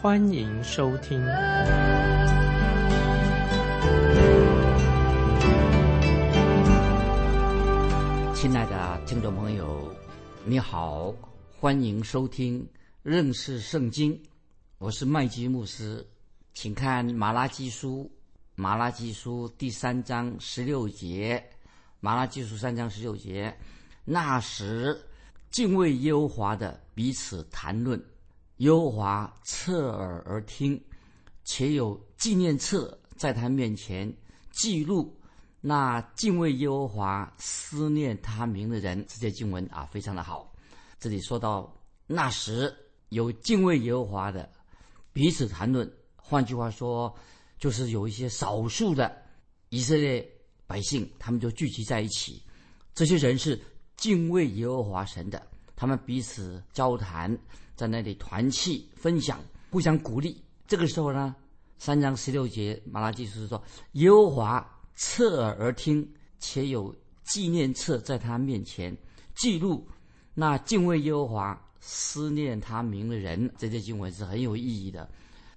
欢迎收听。亲爱的听众朋友，你好，欢迎收听认识圣经，我是麦基牧师，请看马拉基书，马拉基书第三章十六节。马拉基书三章十六节，那时敬畏耶和华的彼此谈论，耶和华侧耳而听，且有纪念册在他面前记录那敬畏耶和华、思念他名的人。这些经文啊，非常的好。这里说到那时有敬畏耶和华的彼此谈论，换句话说，就是有一些少数的以色列。百姓他们就聚集在一起，这些人是敬畏耶和华神的，他们彼此交谈，在那里团契分享，互相鼓励。这个时候呢，三章十六节马拉基书说：“耶和华侧耳而听，且有纪念册在他面前记录那敬畏耶和华、思念他名的人。”这些经文是很有意义的。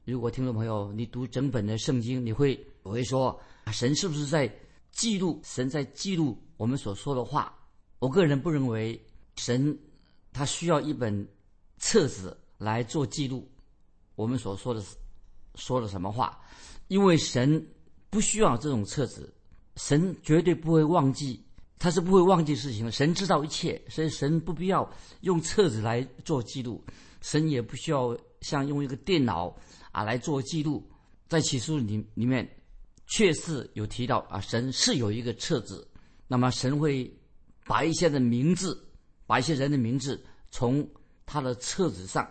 如果听众朋友你读整本的圣经，你会我会说，神是不是在？记录神在记录我们所说的话，我个人不认为神他需要一本册子来做记录我们所说的说了什么话，因为神不需要这种册子，神绝对不会忘记，他是不会忘记事情的。神知道一切，所以神不必要用册子来做记录，神也不需要像用一个电脑啊来做记录，在启示里里面。确实有提到啊，神是有一个册子，那么神会把一些的名字，把一些人的名字从他的册子上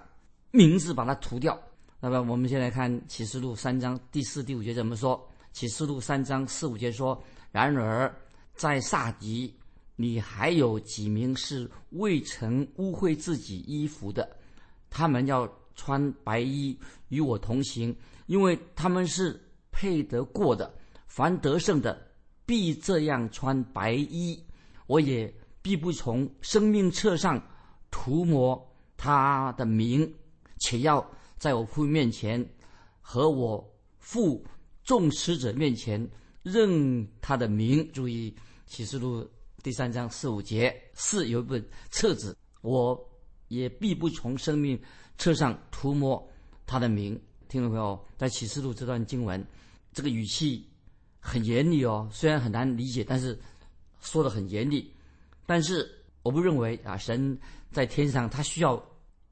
名字把它涂掉。那么我们先来看启示录三章第四、第五节怎么说？启示录三章四五节说：“然而在萨迪，你还有几名是未曾污秽自己衣服的，他们要穿白衣与我同行，因为他们是。”配得过的，凡得胜的，必这样穿白衣。我也必不从生命册上涂抹他的名，且要在我父面前和我父众使者面前认他的名。注意启示录第三章四五节，四有一本册子，我也必不从生命册上涂抹他的名。听众朋友，在启示录这段经文。这个语气很严厉哦，虽然很难理解，但是说的很严厉。但是我不认为啊，神在天上他需要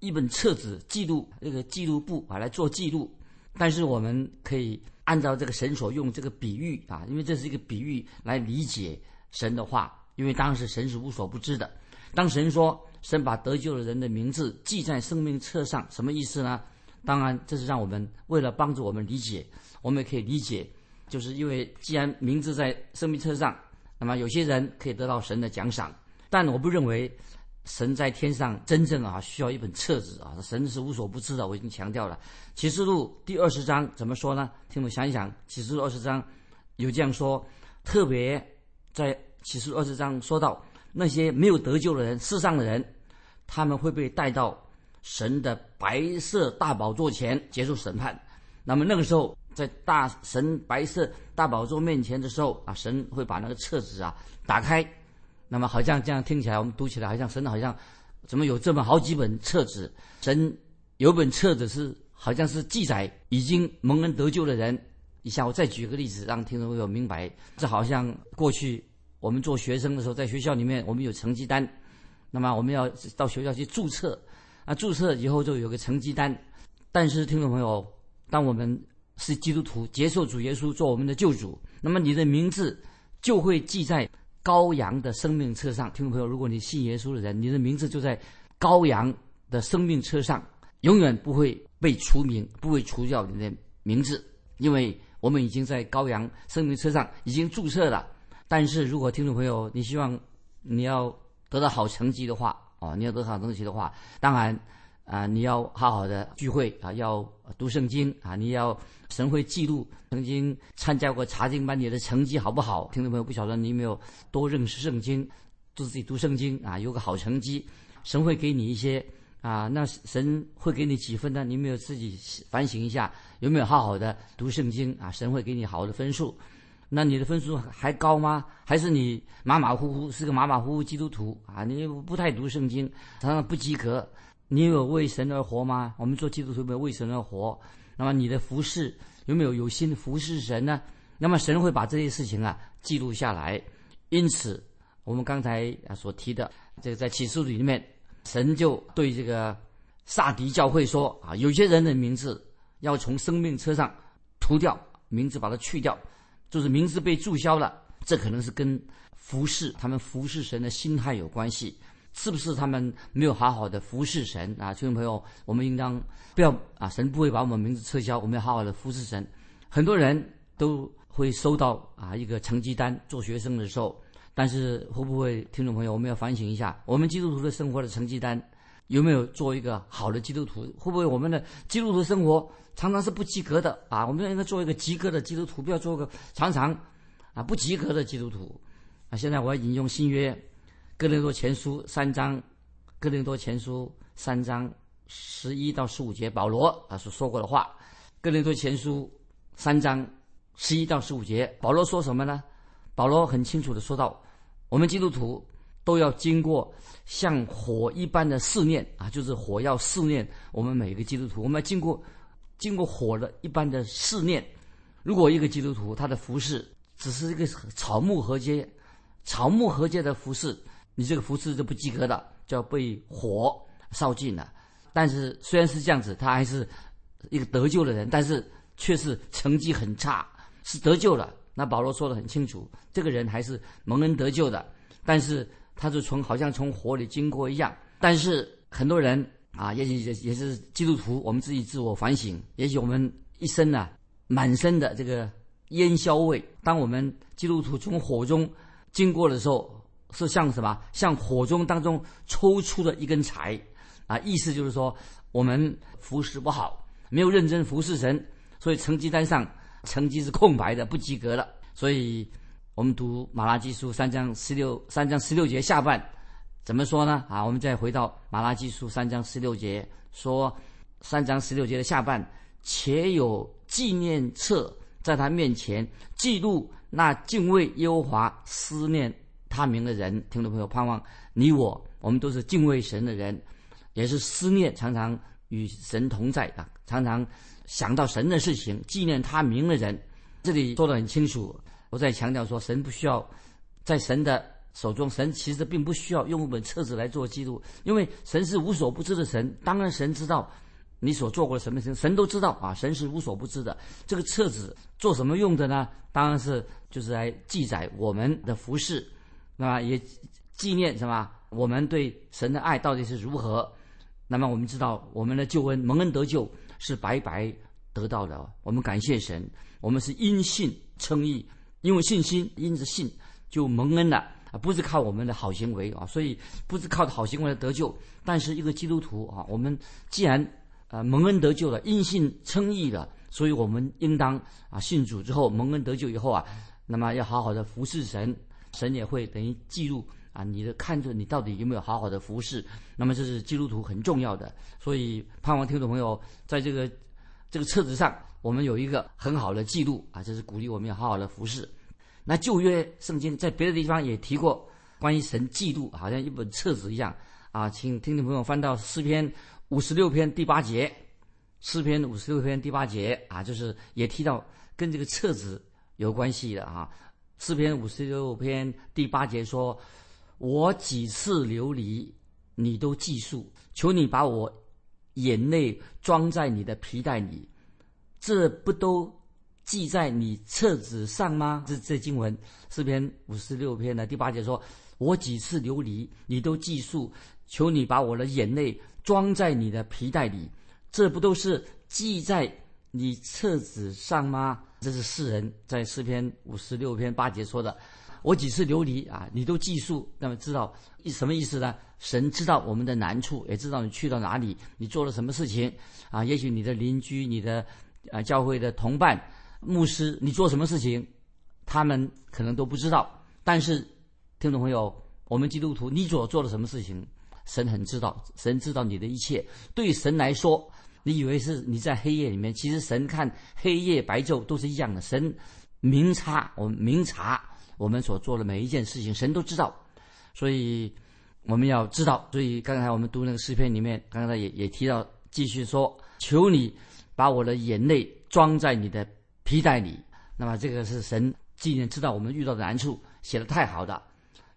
一本册子记录那个记录簿啊来做记录。但是我们可以按照这个神所用这个比喻啊，因为这是一个比喻来理解神的话。因为当时神是无所不知的。当神说神把得救的人的名字记在生命册上，什么意思呢？当然，这是让我们为了帮助我们理解。我们也可以理解，就是因为既然名字在生命册上，那么有些人可以得到神的奖赏。但我不认为神在天上真正啊需要一本册子啊，神是无所不知的。我已经强调了，《启示录》第二十章怎么说呢？听我想一想，《启示录》二十章有这样说，特别在《启示录》二十章说到那些没有得救的人，世上的人，他们会被带到神的白色大宝座前接受审判。那么那个时候。在大神白色大宝座面前的时候啊，神会把那个册子啊打开，那么好像这样听起来，我们读起来好像神好像怎么有这么好几本册子？神有本册子是好像是记载已经蒙恩得救的人。你像我再举个例子，让听众朋友明白，这好像过去我们做学生的时候，在学校里面我们有成绩单，那么我们要到学校去注册，啊，注册以后就有个成绩单。但是听众朋友，当我们是基督徒，接受主耶稣做我们的救主，那么你的名字就会记在羔羊的生命册上。听众朋友，如果你信耶稣的人，你的名字就在羔羊的生命册上，永远不会被除名，不会除掉你的名字。因为我们已经在羔羊生命册上已经注册了。但是如果听众朋友你希望你要得到好成绩的话，哦，你要得到好成绩的话，当然啊，你要好好的聚会啊，要读圣经啊，你要神会记录曾经参加过查经班，你的成绩好不好？听众朋友不晓得你有没有多认识圣经，自己读圣经啊，有个好成绩，神会给你一些。啊，那神会给你几分呢？你没有自己反省一下，有没有好好的读圣经啊？神会给你好的分数。那你的分数还高吗？还是你马马虎虎是个马马虎虎基督徒啊？你不太读圣经，常常不及格。你有为神而活吗？我们做基督徒有没有为神而活？那么你的服饰有没有有心服侍神呢？那么神会把这些事情啊记录下来。因此，我们刚才啊所提的这个在启示录里面。神就对这个萨迪教会说：“啊，有些人的名字要从生命车上涂掉，名字把它去掉，就是名字被注销了。这可能是跟服侍他们服侍神的心态有关系，是不是他们没有好好的服侍神啊？听众朋友，我们应当不要啊，神不会把我们名字撤销，我们要好好的服侍神。很多人都会收到啊一个成绩单，做学生的时候。”但是会不会，听众朋友，我们要反省一下，我们基督徒的生活的成绩单有没有做一个好的基督徒？会不会我们的基督徒生活常常是不及格的啊？我们应该做一个及格的基督徒，不要做个常常啊不及格的基督徒啊！现在我要引用新约哥林多前书三章，哥林多前书三章十一到十五节，保罗啊所说过的话。哥林多前书三章十一到十五节，保罗说什么呢？保罗很清楚的说到。我们基督徒都要经过像火一般的试炼啊，就是火要试炼我们每一个基督徒。我们要经过经过火的一般的试炼。如果一个基督徒他的服饰只是一个草木合接、草木合接的服饰，你这个服饰是不及格的，就要被火烧尽了。但是虽然是这样子，他还是一个得救的人，但是却是成绩很差，是得救了。那保罗说的很清楚，这个人还是蒙恩得救的，但是他是从好像从火里经过一样。但是很多人啊，也许也也是基督徒，我们自己自我反省，也许我们一生呢满身的这个烟硝味。当我们基督徒从火中经过的时候，是像什么？像火中当中抽出的一根柴啊！意思就是说，我们服侍不好，没有认真服侍神，所以成绩单上。成绩是空白的，不及格了。所以，我们读马拉基书三章十六三章十六节下半怎么说呢？啊，我们再回到马拉基书三章十六节，说三章十六节的下半，且有纪念册在他面前记录那敬畏耶和华、思念他名的人。听众朋友，盼望你我，我们都是敬畏神的人，也是思念，常常与神同在啊，常常。想到神的事情，纪念他名的人，这里说的很清楚。我在强调说，神不需要在神的手中，神其实并不需要用一本册子来做记录，因为神是无所不知的神。当然，神知道你所做过的什么事情，神都知道啊。神是无所不知的。这个册子做什么用的呢？当然是就是来记载我们的服饰，那么也纪念什么？我们对神的爱到底是如何？那么我们知道，我们的救恩蒙恩得救。是白白得到的，我们感谢神，我们是因信称义，因为信心因着信就蒙恩了啊，不是靠我们的好行为啊，所以不是靠好行为来得救。但是一个基督徒啊，我们既然啊蒙恩得救了，因信称义了，所以我们应当啊信主之后蒙恩得救以后啊，那么要好好的服侍神，神也会等于记录。啊，你的看着你到底有没有好好的服侍？那么这是基督徒很重要的，所以盼望听众朋友在这个这个册子上，我们有一个很好的记录啊，这是鼓励我们要好好的服侍。那旧约圣经在别的地方也提过关于神记录，好像一本册子一样啊，请听众朋友翻到诗篇五十六篇第八节，诗篇五十六篇第八节啊，就是也提到跟这个册子有关系的啊，诗篇五十六篇第八节说。我几次流离，你都记述。求你把我眼泪装在你的皮带里，这不都记在你册子上吗？这这经文诗篇五十六篇的第八节说：“我几次流离，你都记述。求你把我的眼泪装在你的皮带里，这不都是记在你册子上吗？这是世人在诗篇五十六篇八节说的。我几次流离啊，你都记述，那么知道什么意思呢？神知道我们的难处，也知道你去到哪里，你做了什么事情啊？也许你的邻居、你的啊教会的同伴、牧师，你做什么事情，他们可能都不知道。但是，听众朋友，我们基督徒，你所做了什么事情，神很知道，神知道你的一切。对神来说，你以为是你在黑夜里面，其实神看黑夜白昼都是一样的。神明察，我们明察。我们所做的每一件事情，神都知道，所以我们要知道。所以刚才我们读那个诗篇里面，刚才也也提到，继续说：“求你把我的眼泪装在你的皮带里。”那么这个是神既然知道我们遇到的难处，写的太好的。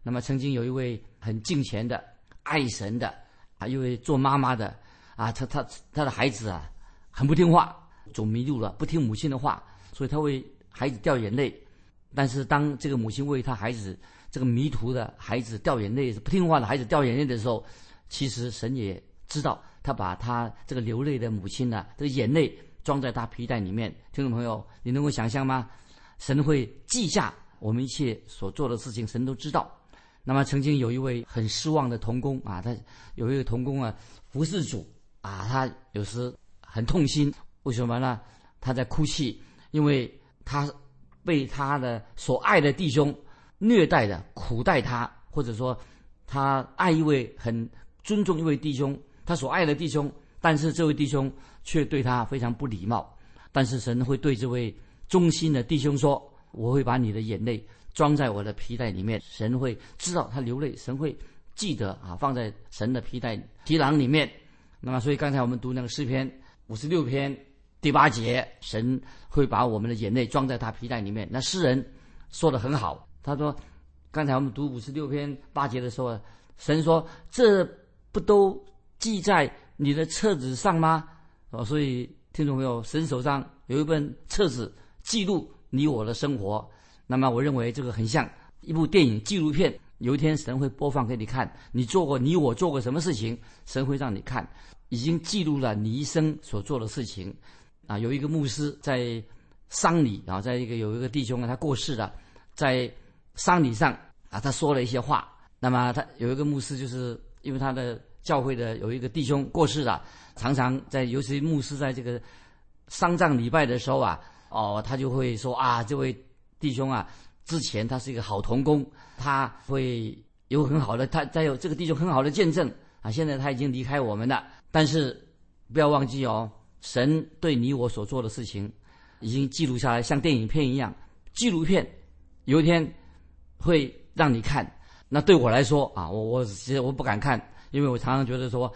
那么曾经有一位很敬虔的、爱神的啊，一位做妈妈的啊，他他他的孩子啊，很不听话，走迷路了，不听母亲的话，所以他为孩子掉眼泪。但是当这个母亲为他孩子这个迷途的孩子掉眼泪、不听话的孩子掉眼泪的时候，其实神也知道，他把他这个流泪的母亲呢，这个眼泪装在他皮带里面。听众朋友，你能够想象吗？神会记下我们一切所做的事情，神都知道。那么曾经有一位很失望的童工啊，他有一个童工啊，服侍主啊，他有时很痛心，为什么呢？他在哭泣，因为他。被他的所爱的弟兄虐待的苦待他，或者说他爱一位很尊重一位弟兄，他所爱的弟兄，但是这位弟兄却对他非常不礼貌。但是神会对这位忠心的弟兄说：“我会把你的眼泪装在我的皮带里面。”神会知道他流泪，神会记得啊，放在神的皮带皮囊里面。那么，所以刚才我们读那个诗篇五十六篇。第八节，神会把我们的眼泪装在他皮带里面。那诗人说的很好，他说：“刚才我们读五十六篇八节的时候，神说这不都记在你的册子上吗？”哦，所以听众朋友，神手上有一本册子，记录你我的生活。那么，我认为这个很像一部电影纪录片。有一天，神会播放给你看，你做过你我做过什么事情，神会让你看，已经记录了你一生所做的事情。啊，有一个牧师在丧礼啊，在一个有一个弟兄啊，他过世了，在丧礼上啊，他说了一些话。那么他有一个牧师，就是因为他的教会的有一个弟兄过世了，常常在尤其牧师在这个丧葬礼拜的时候啊，哦，他就会说啊，这位弟兄啊，之前他是一个好童工，他会有很好的，他再有这个弟兄很好的见证啊，现在他已经离开我们了，但是不要忘记哦。神对你我所做的事情，已经记录下来，像电影片一样。纪录片有一天会让你看。那对我来说啊，我我其实我不敢看，因为我常常觉得说，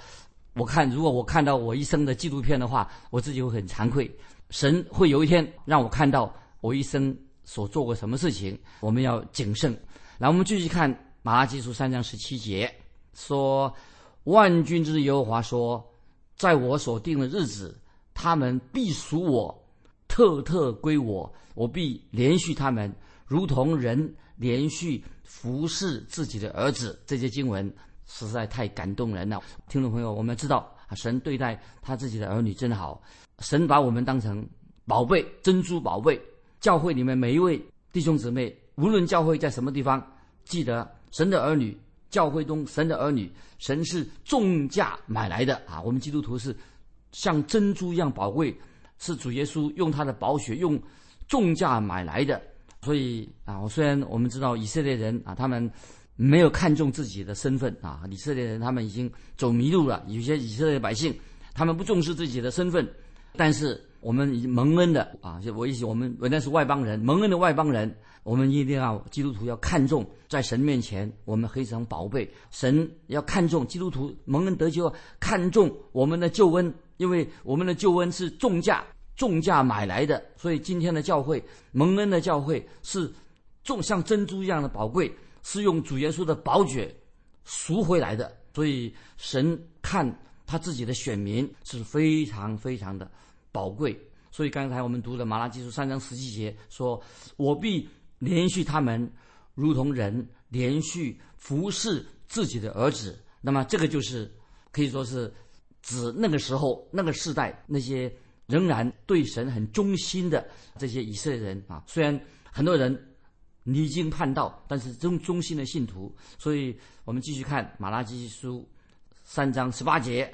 我看如果我看到我一生的纪录片的话，我自己会很惭愧。神会有一天让我看到我一生所做过什么事情。我们要谨慎。来，我们继续看马拉基书三章十七节，说万军之耶和华说，在我所定的日子。他们必属我，特特归我，我必连续他们，如同人连续服侍自己的儿子。这些经文实在太感动人了。听众朋友，我们知道啊，神对待他自己的儿女真好，神把我们当成宝贝、珍珠宝贝。教会里面每一位弟兄姊妹，无论教会在什么地方，记得神的儿女，教会中神的儿女，神是重价买来的啊。我们基督徒是。像珍珠一样宝贵，是主耶稣用他的宝血用重价买来的。所以啊，我虽然我们知道以色列人啊，他们没有看重自己的身份啊，以色列人他们已经走迷路了。有些以色列百姓，他们不重视自己的身份，但是我们已经蒙恩的啊，就我意思我们原来是外邦人，蒙恩的外邦人，我们一定要基督徒要看重，在神面前我们非常宝贝。神要看重基督徒蒙恩得救，看重我们的救恩。因为我们的救恩是重价重价买来的，所以今天的教会蒙恩的教会是重像珍珠一样的宝贵，是用主耶稣的宝血赎回来的。所以神看他自己的选民是非常非常的宝贵。所以刚才我们读的马拉基书三章十七节说：“我必连续他们，如同人连续服侍自己的儿子。”那么这个就是可以说是。指那个时候那个时代那些仍然对神很忠心的这些以色列人啊，虽然很多人离经叛道，但是忠忠心的信徒。所以我们继续看马拉基书三章十八节，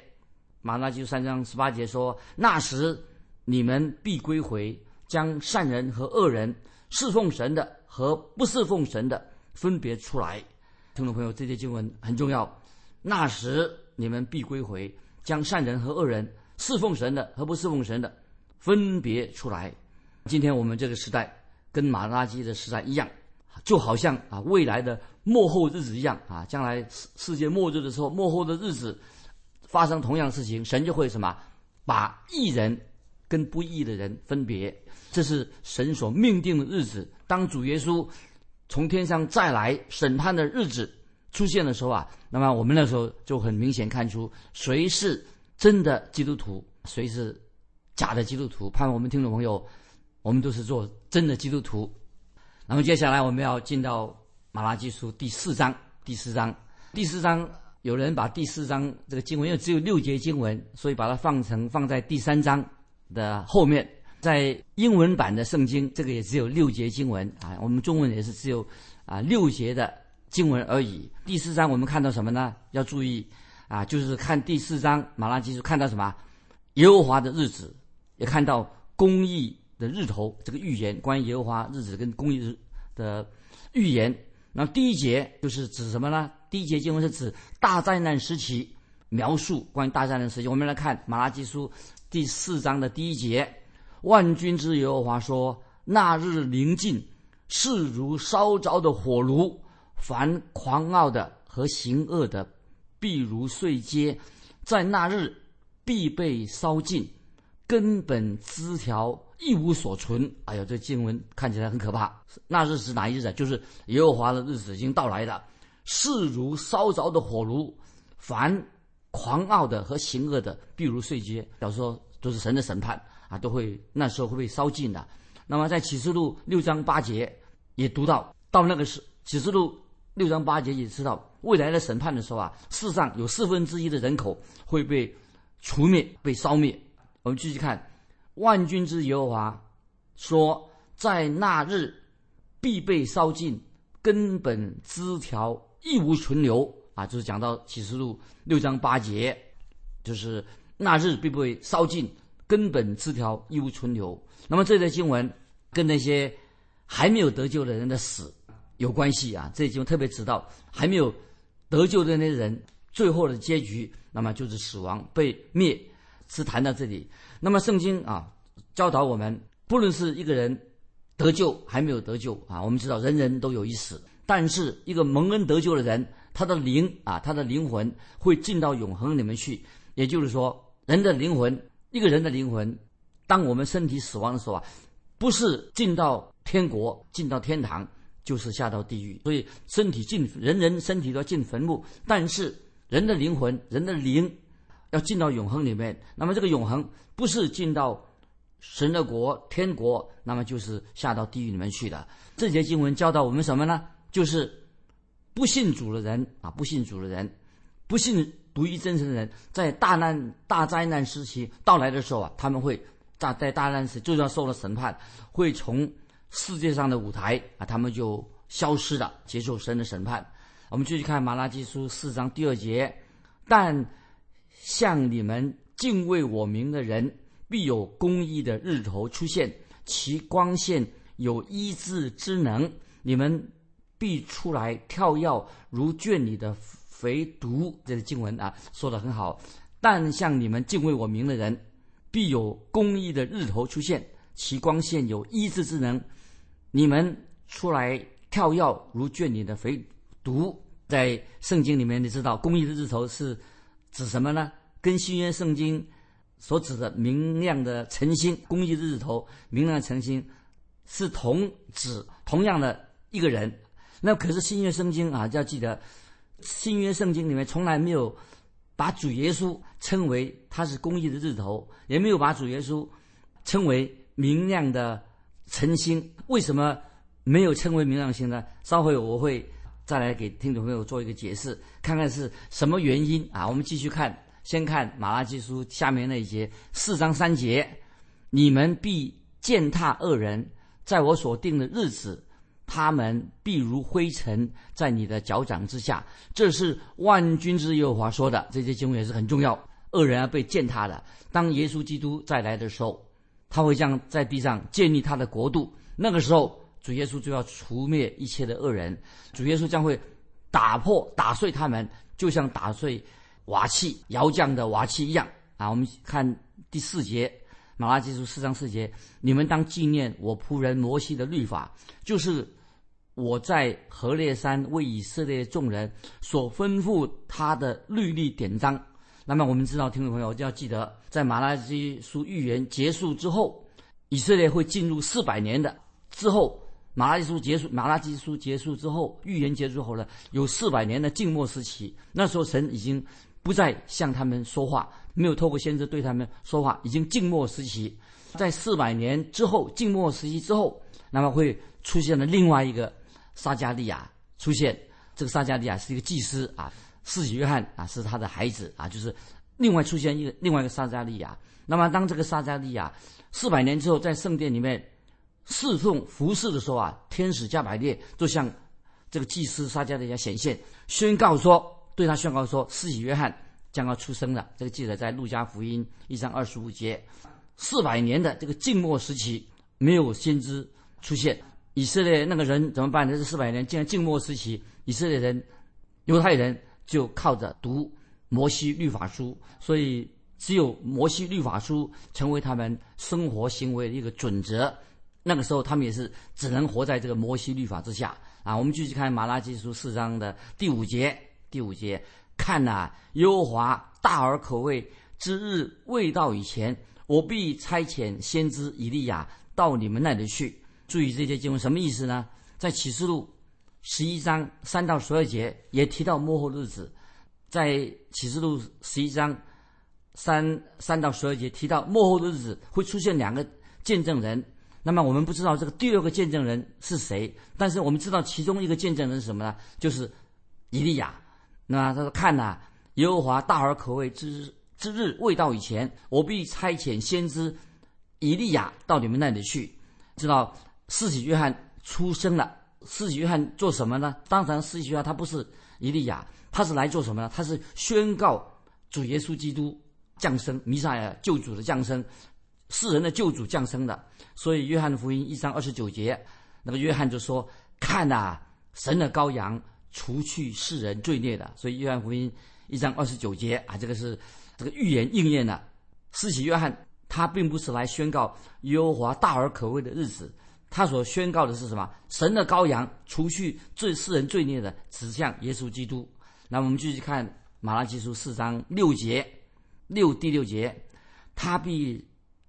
马拉基书三章十八节说：“那时你们必归回，将善人和恶人、侍奉神的和不侍奉神的分别出来。”听众朋友，这些经文很重要。那时你们必归回，将善人和恶人。侍奉神的和不侍奉神的分别出来。今天我们这个时代跟马拉基的时代一样，就好像啊未来的末后日子一样啊，将来世世界末日的时候，末后的日子发生同样的事情，神就会什么把异人跟不义的人分别。这是神所命定的日子。当主耶稣从天上再来审判的日子出现的时候啊，那么我们那时候就很明显看出谁是。真的基督徒，谁是假的基督徒？盼望我们听众朋友，我们都是做真的基督徒。那么接下来我们要进到马拉基书第四章。第四章，第四章有人把第四章这个经文，因为只有六节经文，所以把它放成放在第三章的后面。在英文版的圣经，这个也只有六节经文啊。我们中文也是只有啊六节的经文而已。第四章我们看到什么呢？要注意。啊，就是看第四章马拉基书，看到什么？耶和华的日子，也看到公义的日头这个预言，关于耶和华日子跟公义日的预言。那第一节就是指什么呢？第一节经文是指大灾难时期，描述关于大灾难时期。我们来看马拉基书第四章的第一节：万军之耶和华说，那日临近，势如烧着的火炉，凡狂傲的和行恶的。必如碎秸，在那日必被烧尽，根本枝条一无所存。哎呀，这经文看起来很可怕。那日是哪一日啊？就是耶和华的日子已经到来了。势如烧着的火炉，凡狂傲的和行恶的，必如碎秸。假如说都是神的审判啊，都会那时候会被烧尽的。那么在启示录六章八节也读到，到那个时启示录。六章八节也知道，未来的审判的时候啊，世上有四分之一的人口会被除灭、被烧灭。我们继续看，万军之耶和华说，在那日必被烧尽，根本枝条一无存留啊！就是讲到启示录六章八节，就是那日必被烧尽，根本枝条一无存留。那么这则经文跟那些还没有得救的人的死。有关系啊，这就特别知道还没有得救的那些人，最后的结局，那么就是死亡被灭，是谈到这里。那么圣经啊教导我们，不论是一个人得救还没有得救啊，我们知道人人都有一死，但是一个蒙恩得救的人，他的灵啊，他的灵魂会进到永恒里面去。也就是说，人的灵魂，一个人的灵魂，当我们身体死亡的时候啊，不是进到天国，进到天堂。就是下到地狱，所以身体进人人身体都要进坟墓，但是人的灵魂、人的灵要进到永恒里面。那么这个永恒不是进到神的国、天国，那么就是下到地狱里面去的。这节经文教导我们什么呢？就是不信主的人啊，不信主的人，不信独一真神的人，在大难、大灾难时期到来的时候啊，他们会大在大难时就要受了审判，会从。世界上的舞台啊，他们就消失了，接受神的审判。我们继续看马拉基书四章第二节，但向你们敬畏我名的人，必有公义的日头出现，其光线有医治之能，你们必出来跳跃，如圈里的肥犊。这个经文啊，说的很好。但向你们敬畏我名的人，必有公义的日头出现，其光线有医治之能。你们出来跳跃如圈里的肥犊，在圣经里面，你知道公义的日头是指什么呢？跟新约圣经所指的明亮的晨星，公义的日头、明亮的晨星是同指同样的一个人。那可是新约圣经啊，要记得，新约圣经里面从来没有把主耶稣称为他是公义的日头，也没有把主耶稣称为明亮的。晨星为什么没有称为明亮星呢？稍后我会再来给听众朋友做一个解释，看看是什么原因啊？我们继续看，先看马拉基书下面那一节四章三节，你们必践踏恶人，在我所定的日子，他们必如灰尘在你的脚掌之下。这是万军之耶和华说的。这些经文也是很重要。恶人要被践踏的。当耶稣基督再来的时候，他会将在地上建立他的国度。那个时候，主耶稣就要除灭一切的恶人。主耶稣将会打破、打碎他们，就像打碎瓦器、窑匠的瓦器一样。啊，我们看第四节，马拉基书四章四节：你们当纪念我仆人摩西的律法，就是我在何烈山为以色列众人所吩咐他的律例典章。那么我们知道，听众朋友就要记得，在马拉基书预言结束之后，以色列会进入四百年的之后，马拉基书结束，马拉基书结束之后，预言结束后呢，有四百年的静默时期。那时候神已经不再向他们说话，没有透过先知对他们说话，已经静默时期。在四百年之后，静默时期之后，那么会出现了另外一个撒加利亚出现。这个撒加利亚是一个祭司啊。四喜约翰啊，是他的孩子啊，就是另外出现一个另外一个撒加利亚。那么当这个撒加利亚四百年之后在圣殿里面侍奉服侍的时候啊，天使加百列就向这个祭司撒加利亚显现，宣告说，对他宣告说，四喜约翰将要出生了。这个记载在路加福音一章二十五节。四百年的这个静默时期没有先知出现，以色列那个人怎么办呢？这四百年竟然静默时期，以色列人、犹太人。就靠着读摩西律法书，所以只有摩西律法书成为他们生活行为的一个准则。那个时候，他们也是只能活在这个摩西律法之下啊。我们继续看马拉基书四章的第五节，第五节看呐，优华大而可畏之日未到以前，我必差遣先知以利亚到你们那里去。注意这些经文什么意思呢？在启示录。十一章三到十二节也提到幕后日子，在启示录十一章三三到十二节提到幕后的日子会出现两个见证人。那么我们不知道这个第二个见证人是谁，但是我们知道其中一个见证人是什么呢？就是以利亚。那他说：“看呐，耶和华大而可畏之之日未到以前，我必差遣先知以利亚到你们那里去。”知道四喜约翰出生了。四喜约翰做什么呢？当然，四喜约翰他不是以利亚，他是来做什么呢？他是宣告主耶稣基督降生，弥撒亚救主的降生，世人的救主降生的。所以，约翰福音一章二十九节，那个约翰就说：“看呐，神的羔羊，除去世人罪孽的。”所以，约翰福音一章二十九节啊，这个是这个预言应验了。四喜约翰他并不是来宣告耶和华大而可畏的日子。他所宣告的是什么？神的羔羊，除去罪世人罪孽的，指向耶稣基督。那我们继续看马拉基书四章六节，六第六节，他必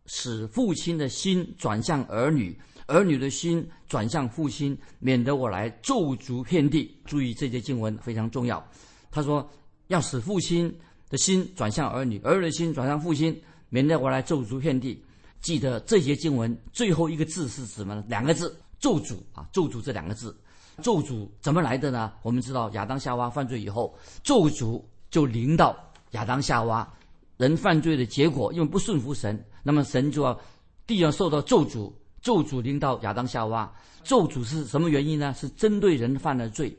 使父亲的心转向儿女，儿女的心转向父亲，免得我来咒诅遍地。注意这节经文非常重要。他说要使父亲的心转向儿女，儿女的心转向父亲，免得我来咒诅遍地。记得这些经文最后一个字是什么呢？两个字“咒诅”啊，“咒诅”这两个字，“咒诅”怎么来的呢？我们知道亚当夏娃犯罪以后，咒诅就临到亚当夏娃，人犯罪的结果，因为不顺服神，那么神就要地要受到咒诅，咒诅临到亚当夏娃。咒诅是什么原因呢？是针对人犯了罪，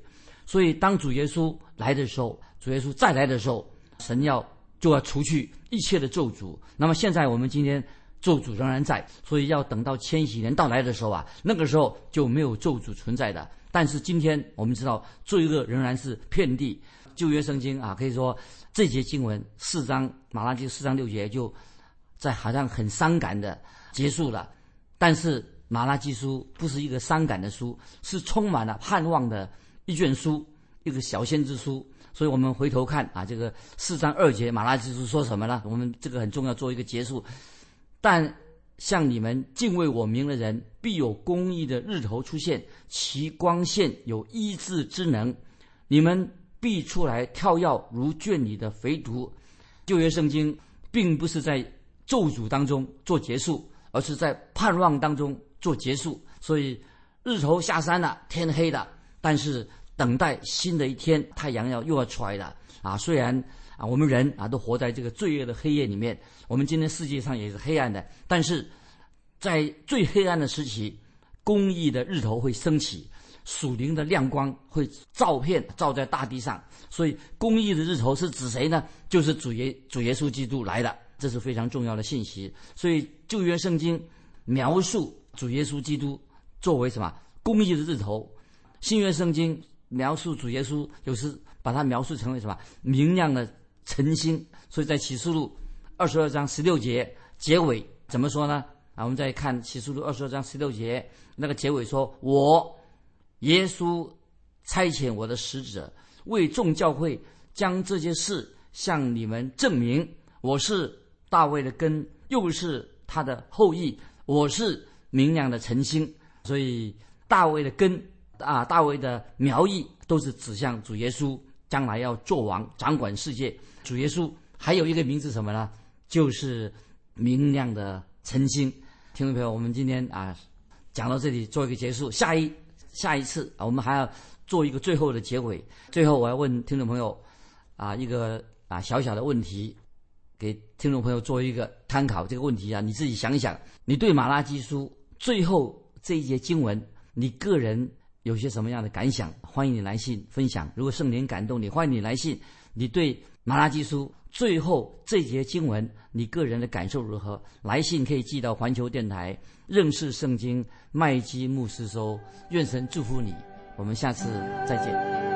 所以当主耶稣来的时候，主耶稣再来的时候，神要就要除去一切的咒诅。那么现在我们今天。咒诅仍然在，所以要等到千禧年到来的时候啊，那个时候就没有咒诅存在的。但是今天我们知道，罪恶仍然是遍地。旧约圣经啊，可以说这节经文四章马拉基四章六节就在好像很伤感的结束了。但是马拉基书不是一个伤感的书，是充满了盼望的一卷书，一个小先知书。所以我们回头看啊，这个四章二节马拉基书说什么呢？我们这个很重要，做一个结束。但像你们敬畏我名的人，必有公义的日头出现，其光线有医治之能。你们必出来跳跃，如圈里的肥犊。旧约圣经并不是在咒诅当中做结束，而是在盼望当中做结束。所以日头下山了，天黑了，但是等待新的一天，太阳要又要出来了啊！虽然。啊我们人啊，都活在这个罪恶的黑夜里面。我们今天世界上也是黑暗的，但是在最黑暗的时期，公义的日头会升起，属灵的亮光会照片照在大地上。所以，公义的日头是指谁呢？就是主耶主耶稣基督来的，这是非常重要的信息。所以，旧约圣经描述主耶稣基督作为什么公义的日头，新约圣经描述主耶稣有时把它描述成为什么明亮的诚心。所以在启示录二十二章十六节结尾怎么说呢？啊，我们再看启示录二十二章十六节，那个结尾说：“我耶稣差遣我的使者，为众教会将这些事向你们证明。我是大卫的根，又是他的后裔，我是明亮的晨星。所以大卫的根啊，大卫的苗裔都是指向主耶稣，将来要做王，掌管世界。主耶稣还有一个名字什么呢？就是明亮的晨星。”听众朋友，我们今天啊讲到这里做一个结束，下一下一次啊，我们还要做一个最后的结尾。最后我要问听众朋友啊一个啊小小的问题，给听众朋友做一个参考。这个问题啊，你自己想一想，你对马拉基书最后这一节经文，你个人有些什么样的感想？欢迎你来信分享。如果圣灵感动你，欢迎你来信。你对马拉基书。最后这节经文，你个人的感受如何？来信可以寄到环球电台认识圣经麦基牧师收。愿神祝福你，我们下次再见。